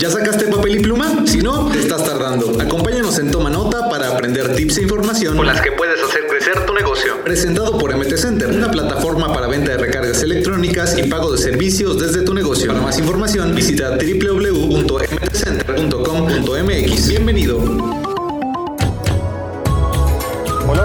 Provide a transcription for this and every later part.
¿Ya sacaste papel y pluma? Si no, te estás tardando. Acompáñanos en Toma Nota para aprender tips e información con las que puedes hacer crecer tu negocio. Presentado por MT Center, una plataforma para venta de recargas electrónicas y pago de servicios desde tu negocio. Para más información, visita www.mtcenter.com.mx. Bienvenido.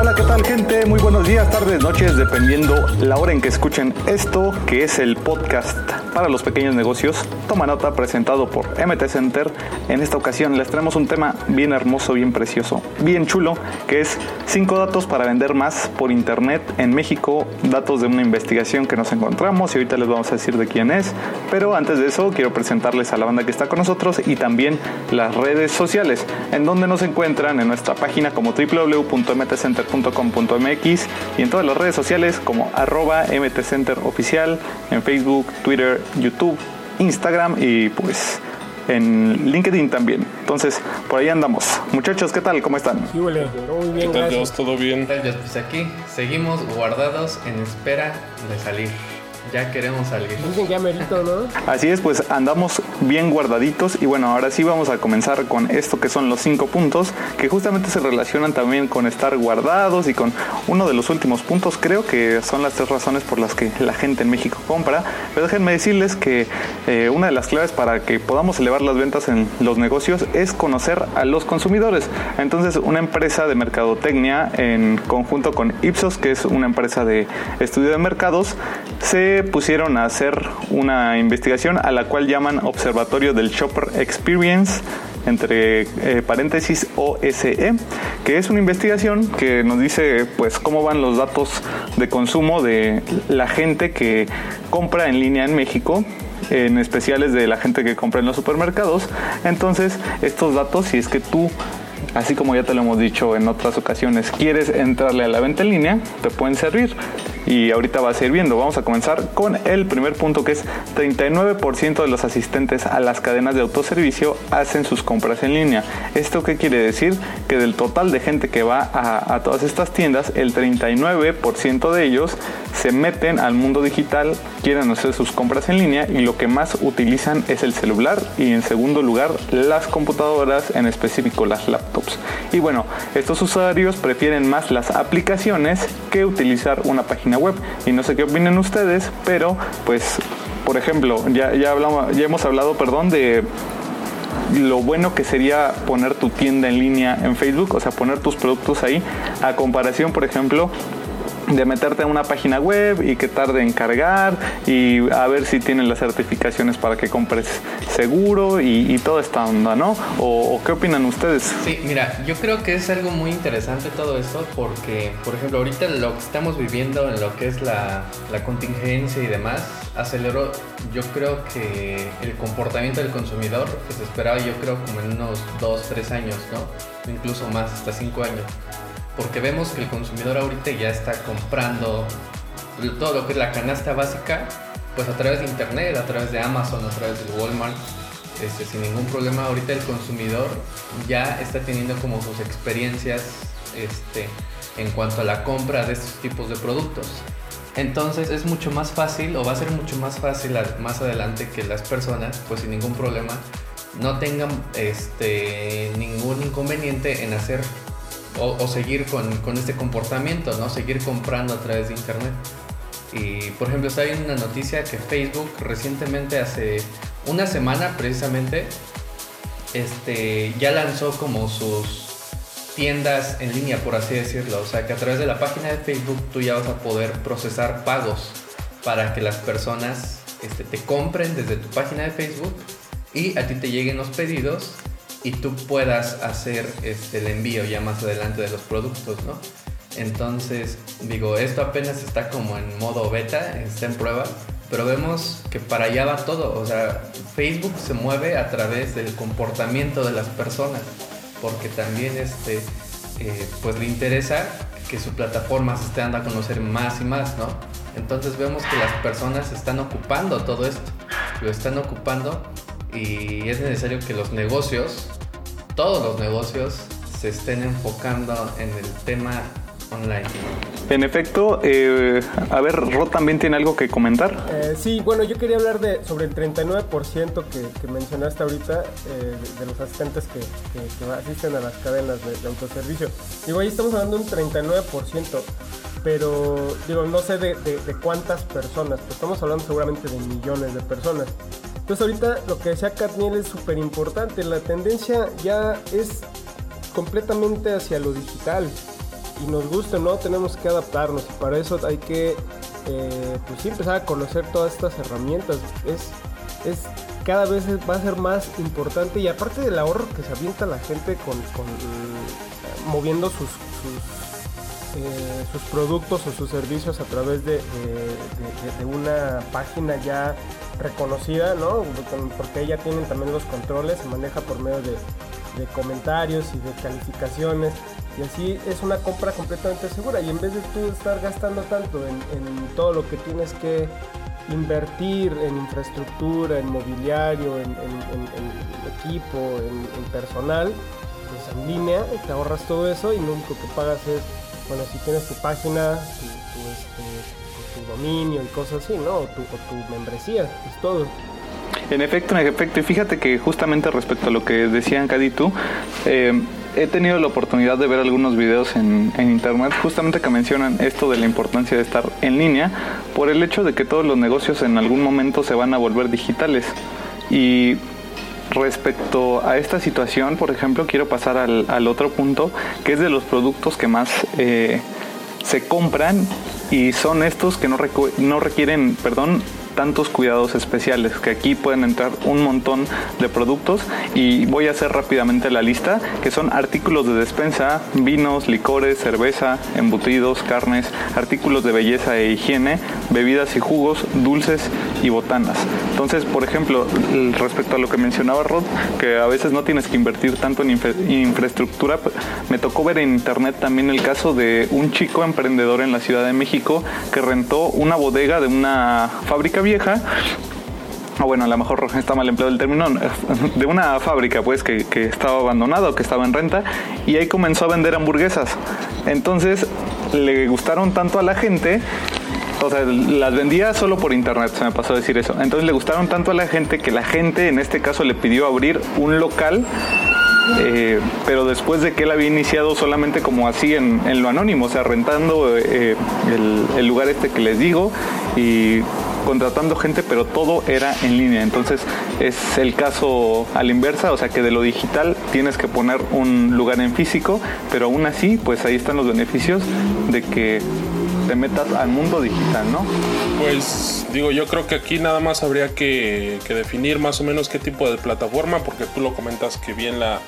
Hola, ¿qué tal gente? Muy buenos días, tardes, noches, dependiendo la hora en que escuchen esto, que es el podcast para los pequeños negocios. Toma nota presentado por MT Center. En esta ocasión les traemos un tema bien hermoso, bien precioso, bien chulo, que es 5 datos para vender más por internet en México, datos de una investigación que nos encontramos y ahorita les vamos a decir de quién es. Pero antes de eso quiero presentarles a la banda que está con nosotros y también las redes sociales, en donde nos encuentran en nuestra página como www.mtcenter.com.mx y en todas las redes sociales como arroba mtcenteroficial en Facebook, Twitter, YouTube, Instagram y pues en LinkedIn también. Entonces, por ahí andamos. Muchachos, ¿qué tal? ¿Cómo están? Sí, huele. Muy bien, ¿Qué tal. Dios? ¿Todo bien? ¿Qué tal, Dios? Pues aquí seguimos guardados en espera de salir. Ya queremos salir. Dicen que ya merito, ¿no? Así es, pues andamos bien guardaditos y bueno, ahora sí vamos a comenzar con esto que son los cinco puntos que justamente se relacionan también con estar guardados y con uno de los últimos puntos, creo que son las tres razones por las que la gente en México compra. Pero déjenme decirles que eh, una de las claves para que podamos elevar las ventas en los negocios es conocer a los consumidores. Entonces, una empresa de mercadotecnia en conjunto con Ipsos, que es una empresa de estudio de mercados, se pusieron a hacer una investigación a la cual llaman Observatorio del Shopper Experience entre eh, paréntesis OSE, que es una investigación que nos dice pues cómo van los datos de consumo de la gente que compra en línea en México en especiales de la gente que compra en los supermercados. Entonces, estos datos, si es que tú así como ya te lo hemos dicho en otras ocasiones, quieres entrarle a la venta en línea, te pueden servir. Y ahorita vas a ir viendo. Vamos a comenzar con el primer punto que es 39% de los asistentes a las cadenas de autoservicio hacen sus compras en línea. ¿Esto qué quiere decir? Que del total de gente que va a, a todas estas tiendas, el 39% de ellos se meten al mundo digital, quieren hacer sus compras en línea y lo que más utilizan es el celular y en segundo lugar las computadoras, en específico las laptops. Y bueno, estos usuarios prefieren más las aplicaciones que utilizar una página web. Y no sé qué opinen ustedes, pero pues, por ejemplo, ya, ya hemos hablado, perdón, de lo bueno que sería poner tu tienda en línea en Facebook, o sea, poner tus productos ahí, a comparación, por ejemplo, de meterte a una página web y que tarde en cargar y a ver si tienen las certificaciones para que compres seguro y, y toda esta onda, ¿no? O, qué opinan ustedes? Sí, mira, yo creo que es algo muy interesante todo esto porque, por ejemplo, ahorita lo que estamos viviendo en lo que es la, la contingencia y demás, aceleró yo creo que el comportamiento del consumidor que se esperaba yo creo como en unos 2, 3 años, ¿no? Incluso más, hasta 5 años porque vemos que el consumidor ahorita ya está comprando todo lo que es la canasta básica, pues a través de internet, a través de Amazon, a través de Walmart, este, sin ningún problema. Ahorita el consumidor ya está teniendo como sus experiencias este, en cuanto a la compra de estos tipos de productos. Entonces es mucho más fácil o va a ser mucho más fácil más adelante que las personas, pues sin ningún problema, no tengan este, ningún inconveniente en hacer o, seguir con, con, este comportamiento, ¿no? Seguir comprando a través de internet. Y por ejemplo, está viendo una noticia que Facebook recientemente, hace una semana precisamente, este, ya lanzó como sus tiendas en línea, por así decirlo. O sea, que a través de la página de Facebook tú ya vas a poder procesar pagos para que las personas este, te compren desde tu página de Facebook y a ti te lleguen los pedidos y tú puedas hacer este, el envío ya más adelante de los productos, ¿no? Entonces, digo, esto apenas está como en modo beta, está en prueba, pero vemos que para allá va todo. O sea, Facebook se mueve a través del comportamiento de las personas, porque también este, eh, pues le interesa que su plataforma se esté dando a conocer más y más, ¿no? Entonces vemos que las personas están ocupando todo esto, lo están ocupando y es necesario que los negocios, todos los negocios, se estén enfocando en el tema online. En efecto, eh, a ver, Rod también tiene algo que comentar. Eh, sí, bueno, yo quería hablar de sobre el 39% que, que, mencionaste ahorita eh, de, los asistentes que, que, asisten a las cadenas de, autoservicio. Digo, ahí estamos hablando de un 39%, pero digo, no sé de, cuántas personas, pero estamos hablando seguramente de millones de personas. Entonces ahorita lo que decía Katniel es súper importante, la tendencia ya es completamente hacia lo digital. Y nos gusta no tenemos que adaptarnos. Y para eso hay que eh, pues empezar a conocer todas estas herramientas. Es, es cada vez va a ser más importante. Y aparte del ahorro que se avienta la gente con, eh, moviendo sus, eh, sus, productos o sus servicios a través de, una página ya reconocida, ¿no? Porque ella tienen también los controles, se maneja por medio de, de comentarios y de calificaciones y así es una compra completamente segura y en vez de tú estar gastando tanto en, todo lo que tienes que invertir en infraestructura, en mobiliario, en, equipo, en, personal, pues en línea te ahorras todo eso y lo único que pagas es, bueno, si tienes tu página, tu, este, dominio y cosas así, ¿no? O tu, tu membresía, es todo. En efecto, en efecto, y fíjate que justamente respecto a lo que decían Caditu, eh, he tenido la oportunidad de ver algunos videos en, internet justamente que mencionan esto de la importancia de estar en línea por el hecho de que todos los negocios en algún momento se van a volver digitales. Y respecto a esta situación, por ejemplo, quiero pasar al, otro punto, que es de los productos que más eh, se compran y son estos que no, no requieren, perdón, tantos cuidados especiales, que aquí pueden entrar un montón de productos y voy a hacer rápidamente la lista, que son artículos de despensa, vinos, licores, cerveza, embutidos, carnes, artículos de belleza e higiene, bebidas y jugos, dulces y botanas. Entonces, por ejemplo, respecto a lo que mencionaba Rod, que a veces no tienes que invertir tanto en infraestructura, me tocó ver en internet también el caso de un chico emprendedor en la Ciudad de México que rentó una bodega de una fábrica vieja o bueno, a lo mejor está mal empleado el término, de una fábrica pues que, estaba abandonada que estaba en renta y ahí comenzó a vender hamburguesas. Entonces le gustaron tanto a la gente o sea, las vendía solo por internet, se me pasó a decir eso. Entonces le gustaron tanto a la gente que la gente en este caso le pidió abrir un local eh, pero después de que él había iniciado solamente como así en, lo anónimo, o sea, rentando eh, el, el, lugar este que les digo y contratando gente, pero todo era en línea. Entonces es el caso a la inversa, o sea que de lo digital tienes que poner un lugar en físico, pero aún así, pues ahí están los beneficios de que te metas al mundo digital, ¿no? Pues digo, yo creo que aquí nada más habría que, definir más o menos qué tipo de plataforma, porque tú lo comentas que bien la...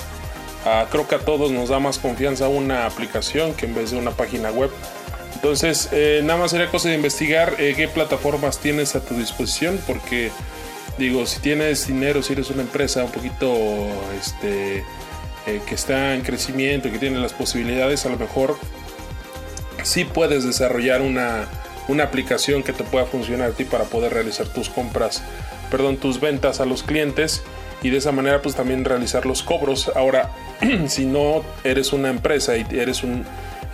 creo que a todos nos da más confianza una aplicación que en vez de una página web. Entonces, eh, nada más sería cosa de investigar eh, qué plataformas tienes a tu disposición, porque digo, si tienes dinero, si eres una empresa un poquito este, eh, que está en crecimiento, que tiene las posibilidades, a lo mejor sí puedes desarrollar una, aplicación que te pueda funcionar a ti para poder realizar tus compras, perdón, tus ventas a los clientes y de esa manera pues también realizar los cobros. Ahora, si no eres una empresa y eres un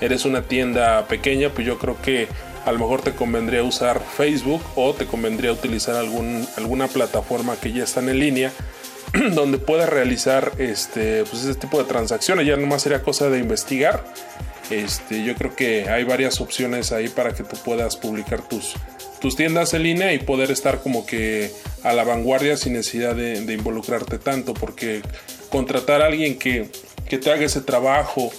eres una tienda pequeña, pues yo creo que a lo mejor te convendría usar Facebook o te convendría utilizar algún, alguna plataforma que ya están en línea donde puedas realizar este, pues este tipo de transacciones. Ya nomás sería cosa de investigar este, yo creo que hay varias opciones ahí para que tú puedas publicar tus, tus tiendas en línea y poder estar como que a la vanguardia sin necesidad de, involucrarte tanto, porque contratar a alguien que, que, te haga ese trabajo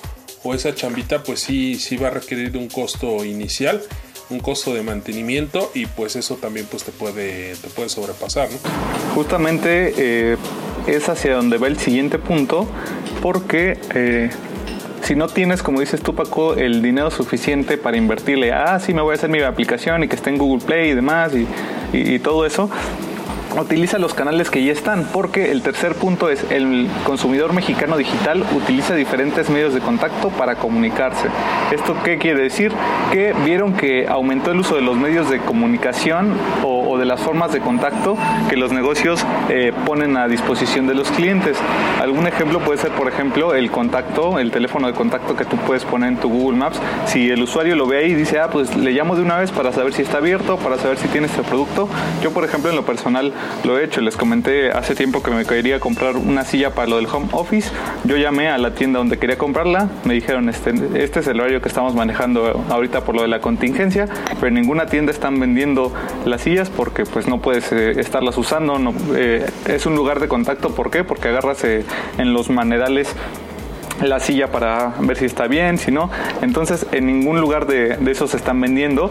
o esa chambita, pues sí, sí va a requerir un costo inicial, un costo de mantenimiento y pues eso también pues te puede, te puede sobrepasar. Justamente eh, es hacia donde va el siguiente punto, porque... Eh, si no tienes, como dices tú, Paco, el dinero suficiente para invertirle, ah, sí, me voy a hacer mi aplicación y que esté en Google Play y demás y, todo eso, utiliza los canales que ya están, porque el tercer punto es el consumidor mexicano digital utiliza diferentes medios de contacto para comunicarse. ¿Esto qué quiere decir? Que vieron que aumentó el uso de los medios de comunicación o, de las formas de contacto que los negocios eh, ponen a disposición de los clientes. Algún ejemplo puede ser, por ejemplo, el contacto, el teléfono de contacto que tú puedes poner en tu Google Maps. Si el usuario lo ve ahí y dice, ah, pues le llamo de una vez para saber si está abierto, para saber si tiene este producto. Yo, por ejemplo, en lo personal lo he hecho. Les comenté hace tiempo que me quería comprar una silla para lo del home office. Yo llamé a la tienda donde quería comprarla. Me dijeron, este, este es el horario que estamos manejando ahorita por lo de la contingencia, pero en ninguna tienda están vendiendo las sillas porque pues no puedes eh, estarlas usando. Eh, es un lugar de contacto. ¿Por qué? Porque agarras eh, en los manerales la silla para ver si está bien, si no. Entonces en ningún lugar de, esos están vendiendo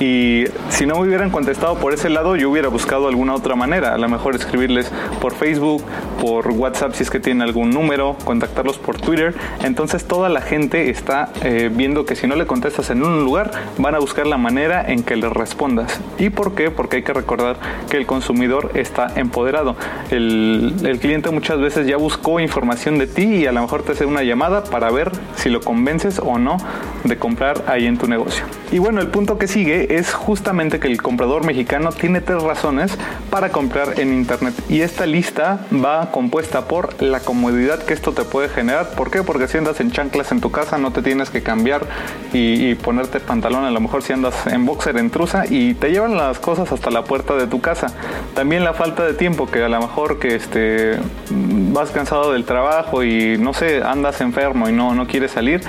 y si no me hubieran contestado por ese lado, yo hubiera buscado alguna otra manera. A lo mejor escribirles por Facebook, por WhatsApp si es que tienen algún número, contactarlos por Twitter. Entonces toda la gente está eh, viendo que si no le contestas en un lugar, van a buscar la manera en que les respondas. ¿Y por qué? Porque hay que recordar que el consumidor está empoderado. El, el cliente muchas veces ya buscó información de ti y a lo mejor te hace una llamada para ver si lo convences o no de comprar ahí en tu negocio. Y bueno, el punto que sigue es justamente que el comprador mexicano tiene tres razones para comprar en internet. Y esta lista va compuesta por la comodidad que esto te puede generar. ¿Por qué? Porque si andas en chanclas en tu casa no te tienes que cambiar y, ponerte pantalón. A lo mejor si andas en boxer en trusa y te llevan las cosas hasta la puerta de tu casa. También la falta de tiempo, que a lo mejor que este, vas cansado del trabajo y no sé, andas enfermo y no, no quieres salir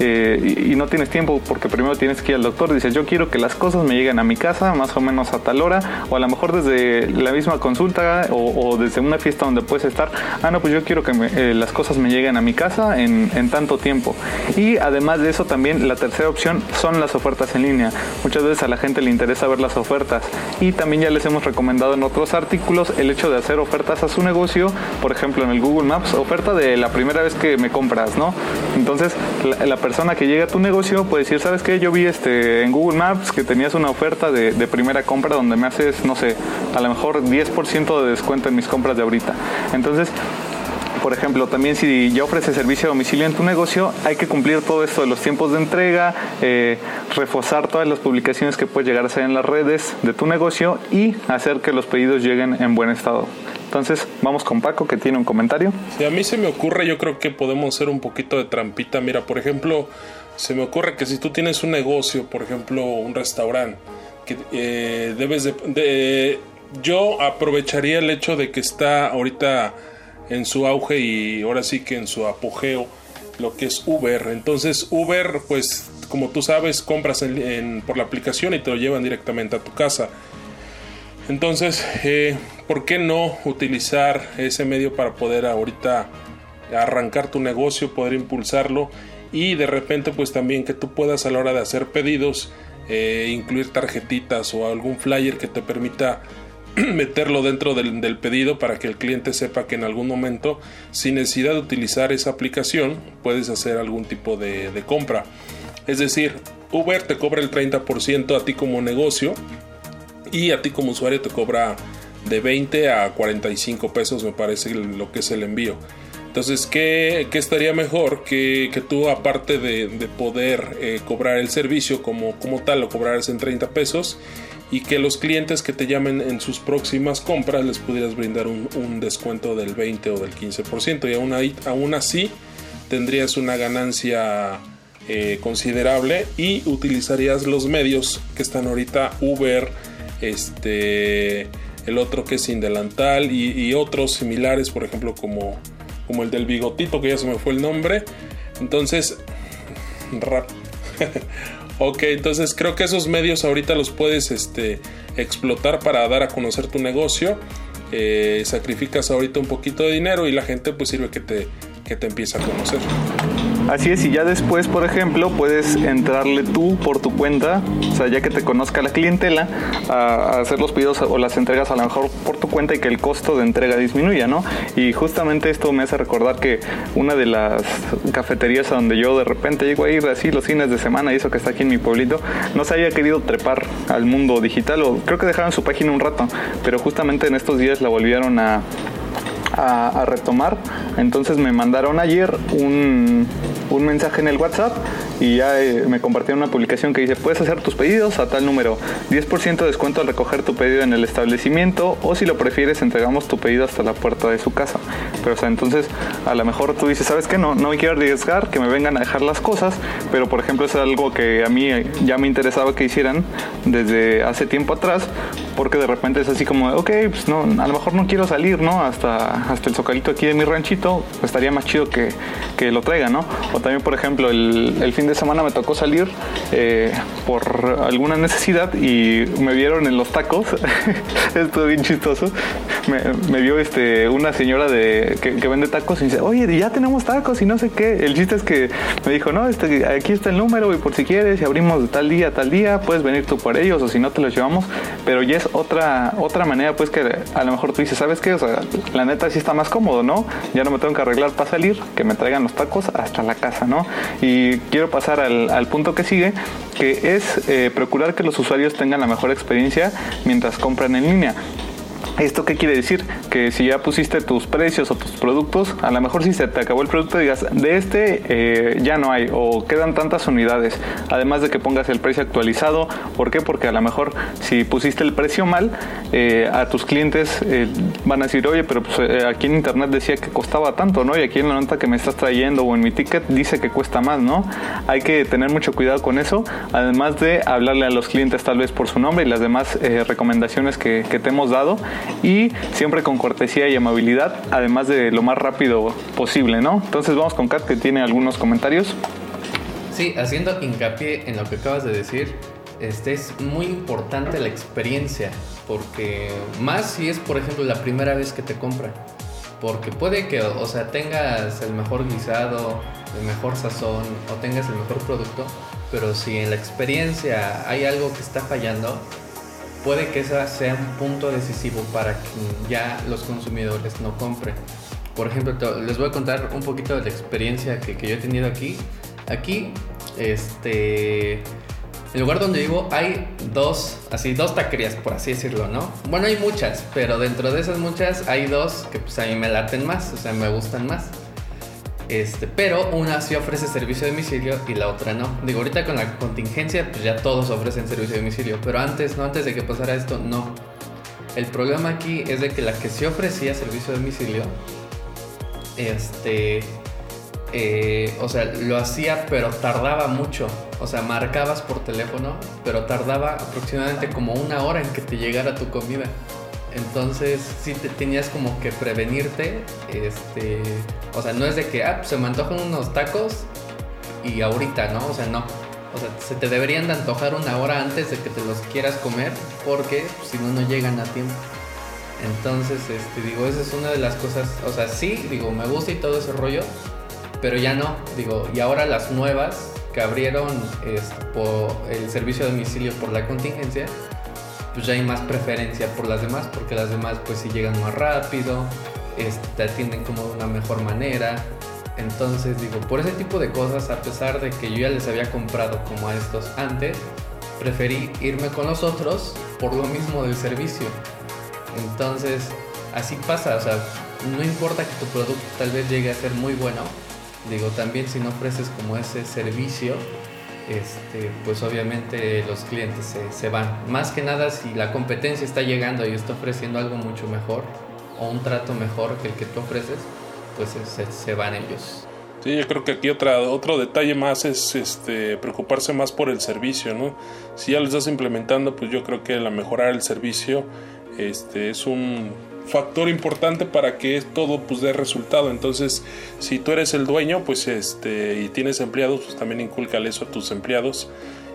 eh, y, no tienes tiempo porque primero tienes que ir al doctor. Dices, yo quiero que las cosas me lleguen a mi casa más o menos a tal hora, o a lo mejor desde la misma consulta o, desde una fiesta donde puedes estar. Ah, no, pues yo quiero que eh, las cosas me lleguen a mi casa en, en tanto tiempo. Y además de eso, también la tercera opción son las ofertas en línea. Muchas veces a la gente le interesa ver las ofertas y también ya les hemos recomendado en otros artículos el hecho de hacer ofertas a su negocio, por ejemplo en el Google Maps, oferta de la primera vez que me compras, ¿no? Entonces la, la persona que llega a tu negocio puede decir, ¿sabes qué? Yo vi este en Google Maps que tenías una oferta de, primera compra donde me haces, no sé, a lo mejor 10% de descuento en mis compras de ahorita. Entonces, por ejemplo, también si ya ofreces servicio a domicilio en tu negocio, hay que cumplir todo esto de los tiempos de entrega, eh, reforzar todas las publicaciones que puedes llegar a hacer en las redes de tu negocio y hacer que los pedidos lleguen en buen estado. Entonces, vamos con Paco que tiene un comentario. A mí se me ocurre, yo creo que podemos hacer un poquito de trampita. Mira, por ejemplo, se me ocurre que si tú tienes un negocio, por ejemplo, un restaurante, que eh, debes de, Yo aprovecharía el hecho de que está ahorita en su auge y ahora sí que en su apogeo lo que es Uber. Entonces Uber, pues como tú sabes, compras por la aplicación y te lo llevan directamente a tu casa. Entonces, eh, ¿por qué no utilizar ese medio para poder ahorita arrancar tu negocio, poder impulsarlo y de repente pues también que tú puedas a la hora de hacer pedidos eh, incluir tarjetitas o algún flyer que te permita meterlo dentro del, pedido para que el cliente sepa que en algún momento sin necesidad de utilizar esa aplicación puedes hacer algún tipo de, de compra. Es decir Uber te cobra el 30% a ti como negocio y a ti como usuario te cobra de 20 a 45 pesos me parece lo que es el envío. Entonces, ¿qué, estaría mejor que, que tú, aparte de, poder eh, cobrar el servicio como, como tal, lo cobraras en 30 pesos y que los clientes que te llamen en sus próximas compras les pudieras brindar un, descuento del 20 o del 15% y aún, ahí, aún así tendrías una ganancia eh, considerable y utilizarías los medios que están ahorita Uber, este, el otro que es sin delantal y, otros similares, por ejemplo, como, como el del bigotito, que ya se me fue el nombre. Entonces, rap. ok, entonces creo que esos medios ahorita los puedes este, explotar para dar a conocer tu negocio. Eh, sacrificas ahorita un poquito de dinero y la gente pues sirve que te, que te empieza a conocer. Así es, y ya después, por ejemplo, puedes entrarle tú por tu cuenta, o sea, ya que te conozca la clientela, a, hacer los pedidos o las entregas a lo mejor por tu cuenta y que el costo de entrega disminuya, ¿no? Y justamente esto me hace recordar que una de las cafeterías a donde yo de repente llego a ir así los fines de semana, y eso que está aquí en mi pueblito, no se haya querido trepar al mundo digital, o creo que dejaron su página un rato, pero justamente en estos días la volvieron a, a, retomar. Entonces me mandaron ayer un, un mensaje en el WhatsApp y ya eh, me compartieron una publicación que dice puedes hacer tus pedidos a tal número. 10% de descuento al recoger tu pedido en el establecimiento o si lo prefieres entregamos tu pedido hasta la puerta de su casa pero entonces a lo mejor tú dices sabes que no no me quiero arriesgar que me vengan a dejar las cosas pero por ejemplo es algo que a mí ya me interesaba que hicieran desde hace tiempo atrás porque de repente es así como ok pues no a lo mejor no quiero salir no hasta hasta el socalito aquí de mi ranchito estaría más chido que, que lo traigan no o también por ejemplo el, el fin de semana me tocó salir eh, por alguna necesidad y me vieron en los tacos. Estuvo bien chistoso. Me, vio este, una señora de, que, vende tacos y dice, oye, ya tenemos tacos y no sé qué. El chiste es que me dijo, no, este, aquí está el número y por si quieres, y abrimos de tal día, tal día, puedes venir tú por ellos o si no te los llevamos. Pero ya es otra, otra manera, pues que a lo mejor tú dices, ¿sabes qué? O sea, la neta sí está más cómodo, ¿no? Ya no me tengo que arreglar para salir, que me traigan los tacos hasta la casa, ¿no? Y quiero pasar al, punto que sigue, que es eh, procurar que los usuarios tengan la mejor experiencia mientras compran en línea. ¿Esto qué quiere decir? Que si ya pusiste tus precios o tus productos, a lo mejor si se te acabó el producto digas, de este eh, ya no hay o quedan tantas unidades. Además de que pongas el precio actualizado. ¿Por qué? Porque a lo mejor si pusiste el precio mal, eh, a tus clientes eh, van a decir, oye, pero pues, aquí en internet decía que costaba tanto, ¿no? Y aquí en la nota que me estás trayendo o en mi ticket dice que cuesta más, ¿no? Hay que tener mucho cuidado con eso. Además de hablarle a los clientes tal vez por su nombre y las demás recomendaciones que, que te hemos dado y siempre con cortesía y amabilidad, además de lo más rápido posible, ¿no? Entonces vamos con Kat que tiene algunos comentarios. Sí, haciendo hincapié en lo que acabas de decir, este es muy importante la experiencia, porque más si es, por ejemplo, la primera vez que te compran. Porque puede que, o sea, tengas el mejor guisado, el mejor sazón o tengas el mejor producto, pero si en la experiencia hay algo que está fallando, puede que ese sea un punto decisivo para que ya los consumidores no compren. Por ejemplo, les voy a contar un poquito de la experiencia que, yo he tenido aquí. Aquí, este, el lugar donde vivo hay dos, así, dos taquerías, por así decirlo, ¿no? Bueno, hay muchas, pero dentro de esas muchas hay dos que pues a mí me laten más, o sea, me gustan más. Este, pero una sí ofrece servicio de domicilio y la otra no. Digo, ahorita con la contingencia, pues ya todos ofrecen servicio de domicilio, pero antes, no antes de que pasara esto, no. El problema aquí es de que la que sí ofrecía servicio de domicilio, este, eh, o sea, lo hacía, pero tardaba mucho. O sea, marcabas por teléfono, pero tardaba aproximadamente como una hora en que te llegara tu comida. Entonces sí te tenías como que prevenirte, este, o sea, no es de que, ah, pues, se me antojan unos tacos y ahorita, ¿no? O sea, no. O sea, se te deberían de antojar una hora antes de que te los quieras comer porque si no, no llegan a tiempo. Entonces, este, digo, esa es una de las cosas, o sea, sí, digo, me gusta y todo ese rollo, pero ya no, digo, y ahora las nuevas que abrieron este, por el servicio de domicilio por la contingencia, pues ya hay más preferencia por las demás, porque las demás pues sí llegan más rápido, este, te atienden como de una mejor manera. Entonces digo, por ese tipo de cosas, a pesar de que yo ya les había comprado como a estos antes, preferí irme con los otros por lo mismo del servicio. Entonces, así pasa, o sea, no importa que tu producto tal vez llegue a ser muy bueno, digo, también si no ofreces como ese servicio, este, pues obviamente los clientes se, van. Más que nada si la competencia está llegando y está ofreciendo algo mucho mejor o un trato mejor que el que tú ofreces, pues se, van ellos. Sí, yo creo que aquí otra, otro detalle más es este, preocuparse más por el servicio, ¿no? Si ya lo estás implementando, pues yo creo que la mejorar el servicio este, es un factor importante para que todo pues dé resultado. Entonces, si tú eres el dueño, pues este y tienes empleados, pues también inculcale eso a tus empleados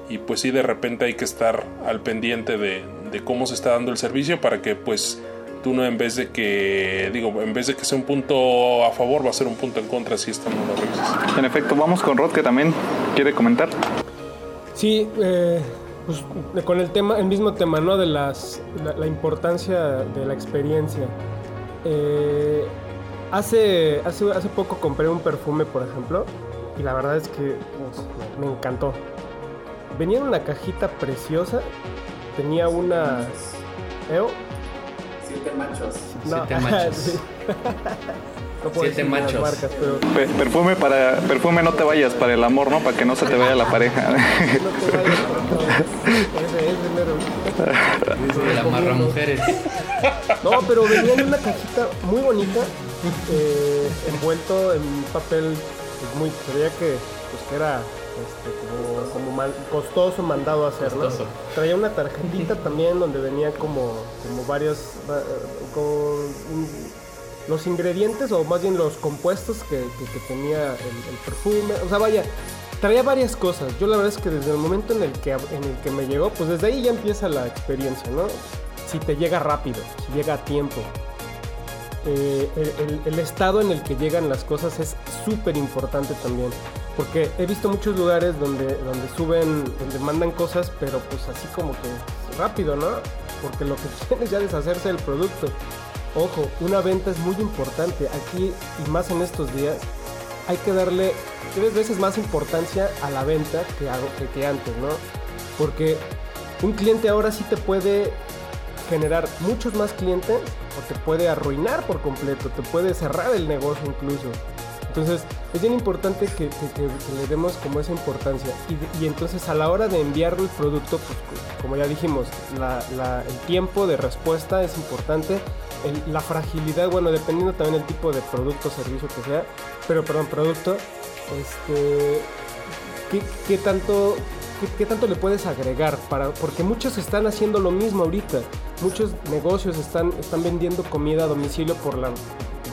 y pues sí de repente hay que estar al pendiente de, cómo se está dando el servicio para que pues tú no en vez de que, digo, en vez de que sea un punto a favor, va a ser un punto en contra si esto no lo revisas. En efecto, vamos con Rod que también quiere comentar. Sí, eh, pues con el tema, el mismo tema, ¿no? De las, la, importancia de la experiencia. Eh, hace, hace, hace poco compré un perfume, por ejemplo, y la verdad es que pues, me encantó. Venía en una cajita preciosa, tenía una EO. Siete machos. Siete machos. Siete machos. Marcas, pero... perfume para perfume no te vayas para el amor, ¿no? Para que no se te vaya la pareja. no te vayas. Ese, la amarra mujeres. No, pero venía en una cajita muy bonita, eh, envuelto en papel pues, muy, se que, pues, que era este, como, costoso mandado a hacer, ¿no? Traía una tarjetita también donde venía como, como varios, con los ingredientes o más bien los compuestos que, tenía el, perfume, o sea, vaya, traía varias cosas. Yo la verdad es que desde el momento en el que, en el que me llegó, pues desde ahí ya empieza la experiencia, ¿no? Si te llega rápido, si llega a tiempo, eh, el, estado en el que llegan las cosas es súper importante también. Porque he visto muchos lugares donde, donde suben, donde mandan cosas, pero pues así como que rápido, ¿no? Porque lo que quieren es ya deshacerse del producto. Ojo, una venta es muy importante. Aquí y más en estos días hay que darle tres veces más importancia a la venta que, antes, ¿no? Porque un cliente ahora sí te puede generar muchos más clientes o te puede arruinar por completo, te puede cerrar el negocio incluso. Entonces es bien importante que, le demos como esa importancia. Y, entonces a la hora de enviar el producto, pues como ya dijimos, el tiempo de respuesta es importante. la fragilidad, bueno, dependiendo también del tipo de producto o servicio que sea, pero perdón, producto, este, ¿qué, tanto, qué, tanto le puedes agregar? Para, porque muchos están haciendo lo mismo ahorita. Muchos negocios están, están vendiendo comida a domicilio por la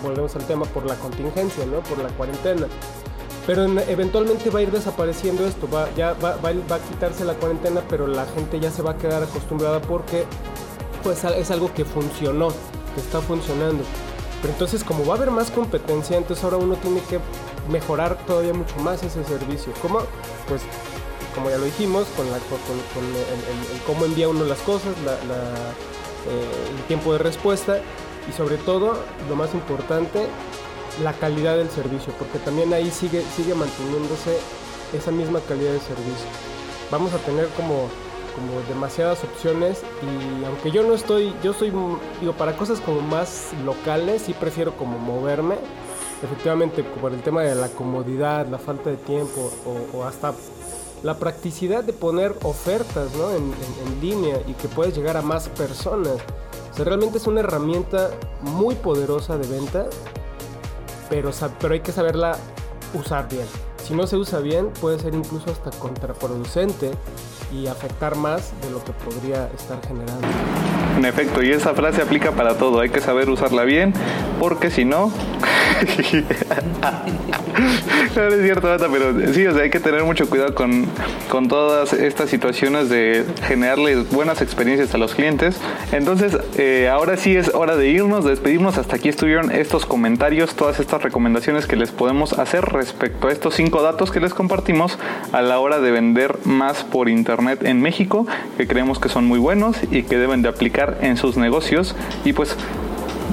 volvemos al tema, por la contingencia, ¿no? Por la cuarentena. Pero eventualmente va a ir desapareciendo esto, va, ya va, va, a quitarse la cuarentena, pero la gente ya se va a quedar acostumbrada porque pues, es algo que funcionó, que está funcionando. Pero entonces como va a haber más competencia, entonces ahora uno tiene que mejorar todavía mucho más ese servicio. ¿Cómo? Pues como ya lo dijimos, con, la, con, el, cómo envía uno las cosas, eh, el tiempo de respuesta y sobre todo, lo más importante, la calidad del servicio, porque también ahí sigue, sigue manteniéndose esa misma calidad de servicio. Vamos a tener como, como demasiadas opciones y aunque yo no estoy, yo soy, digo, para cosas como más locales, sí prefiero como moverme. Efectivamente, por el tema de la comodidad, la falta de tiempo o, hasta la practicidad de poner ofertas ¿no? en, en línea y que puedes llegar a más personas realmente es una herramienta muy poderosa de venta, pero, pero hay que saberla usar bien. Si no se usa bien, puede ser incluso hasta contraproducente y afectar más de lo que podría estar generando. En efecto, y esa frase aplica para todo, hay que saber usarla bien, porque si no... no, es cierto, pero sí, o sea, hay que tener mucho cuidado con, con todas estas situaciones de generarles buenas experiencias a los clientes. Entonces, eh, ahora sí es hora de irnos, de despedirnos. Hasta aquí estuvieron estos comentarios, todas estas recomendaciones que les podemos hacer respecto a estos cinco datos que les compartimos a la hora de vender más por internet en México, que creemos que son muy buenos y que deben de aplicar en sus negocios. Y pues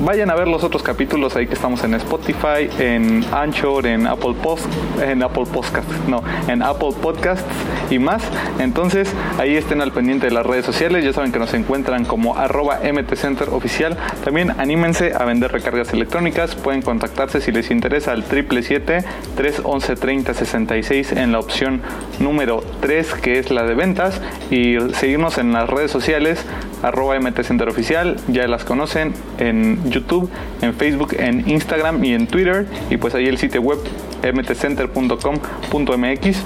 vayan a ver los otros capítulos ahí que estamos en Spotify, en Anchor, en Apple Post, en Apple Podcast, no, en Apple Podcasts y más. Entonces ahí estén al pendiente de las redes sociales. Ya saben que nos encuentran como arroba MTCenter oficial. También anímense a vender recargas electrónicas. Pueden contactarse si les interesa al 777-311-3066 en la opción número 3 que es la de ventas y seguirnos en las redes sociales arroba MTCenter oficial. Ya las conocen en YouTube, en Facebook, en Instagram y en Twitter. Y pues ahí el sitio web mtcenter.com.mx.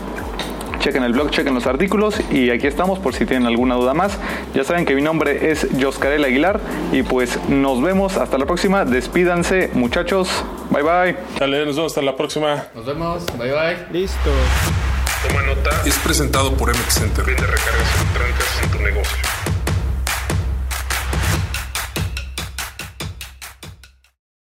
Chequen el blog, chequen los artículos y aquí estamos por si tienen alguna duda más. Ya saben que mi nombre es Joscarel Aguilar y pues nos vemos hasta la próxima. Despídanse muchachos. Bye bye. Dale, nos vemos hasta la próxima. Nos vemos. Bye bye. Listo. Toma nota. Es presentado por MTCenter. Vende recargas electrónicas en tu negocio.